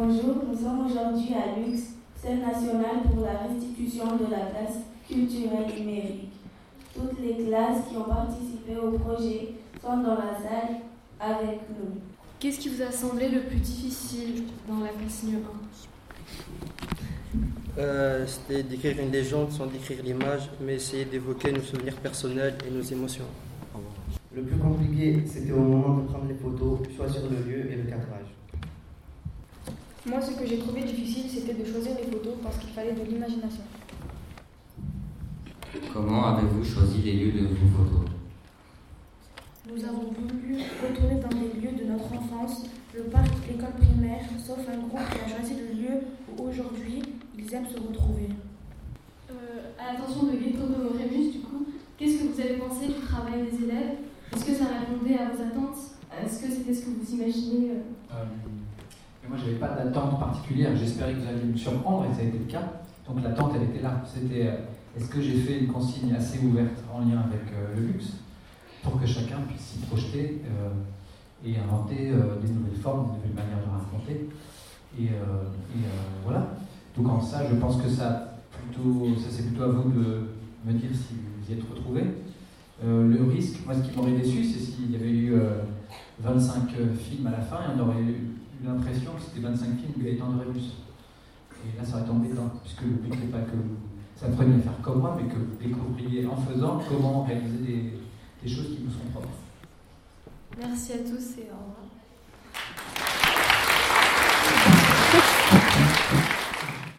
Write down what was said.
Bonjour, nous sommes aujourd'hui à Lux, scène nationale pour la restitution de la place culturelle numérique. Toutes les classes qui ont participé au projet sont dans la salle avec nous. Qu'est-ce qui vous a semblé le plus difficile dans la consigne 1 euh, C'était d'écrire une légende sans décrire l'image, mais essayer d'évoquer nos souvenirs personnels et nos émotions. Le plus compliqué, c'était au moment de prendre les photos, soit sur le lieu. Moi, ce que j'ai trouvé difficile, c'était de choisir les photos parce qu'il fallait de l'imagination. Comment avez-vous choisi les lieux de vos photos? Nous avons voulu retourner dans les lieux de notre enfance, le parc, l'école primaire, sauf un groupe qui a choisi le lieu où aujourd'hui ils aiment se retrouver. Euh, à l'attention de Ghetto de Rémus, du coup, qu'est-ce que vous avez pensé du travail des élèves? Est-ce que ça répondait à vos attentes? Est-ce que c'était ce que vous imaginez euh, euh Moi, je n'avais pas d'attente particulière. J'espérais que vous alliez me surprendre et ça a été le cas. Donc l'attente, elle était là. C'était est-ce que j'ai fait une consigne assez ouverte en lien avec euh, le luxe pour que chacun puisse s'y projeter euh, et inventer euh, des nouvelles formes, des nouvelles manières de raconter Et, voilà. Donc en ça, je pense que ça, plutôt, ça c'est plutôt à vous de me dire si vous y êtes retrouvés. le risque, moi ce qui m'aurait déçu, c'est s'il y avait eu 25 films à la fin et on aurait eu l'impression que c'était 25 films de Gaëtan de Rébus. Et là, ça aurait été embêtant, puisque le but n'est pas que ça pourrait faire comme moi, mais que vous découvriez en faisant comment réaliser des, des choses qui vous sont propres. Merci à tous et au revoir.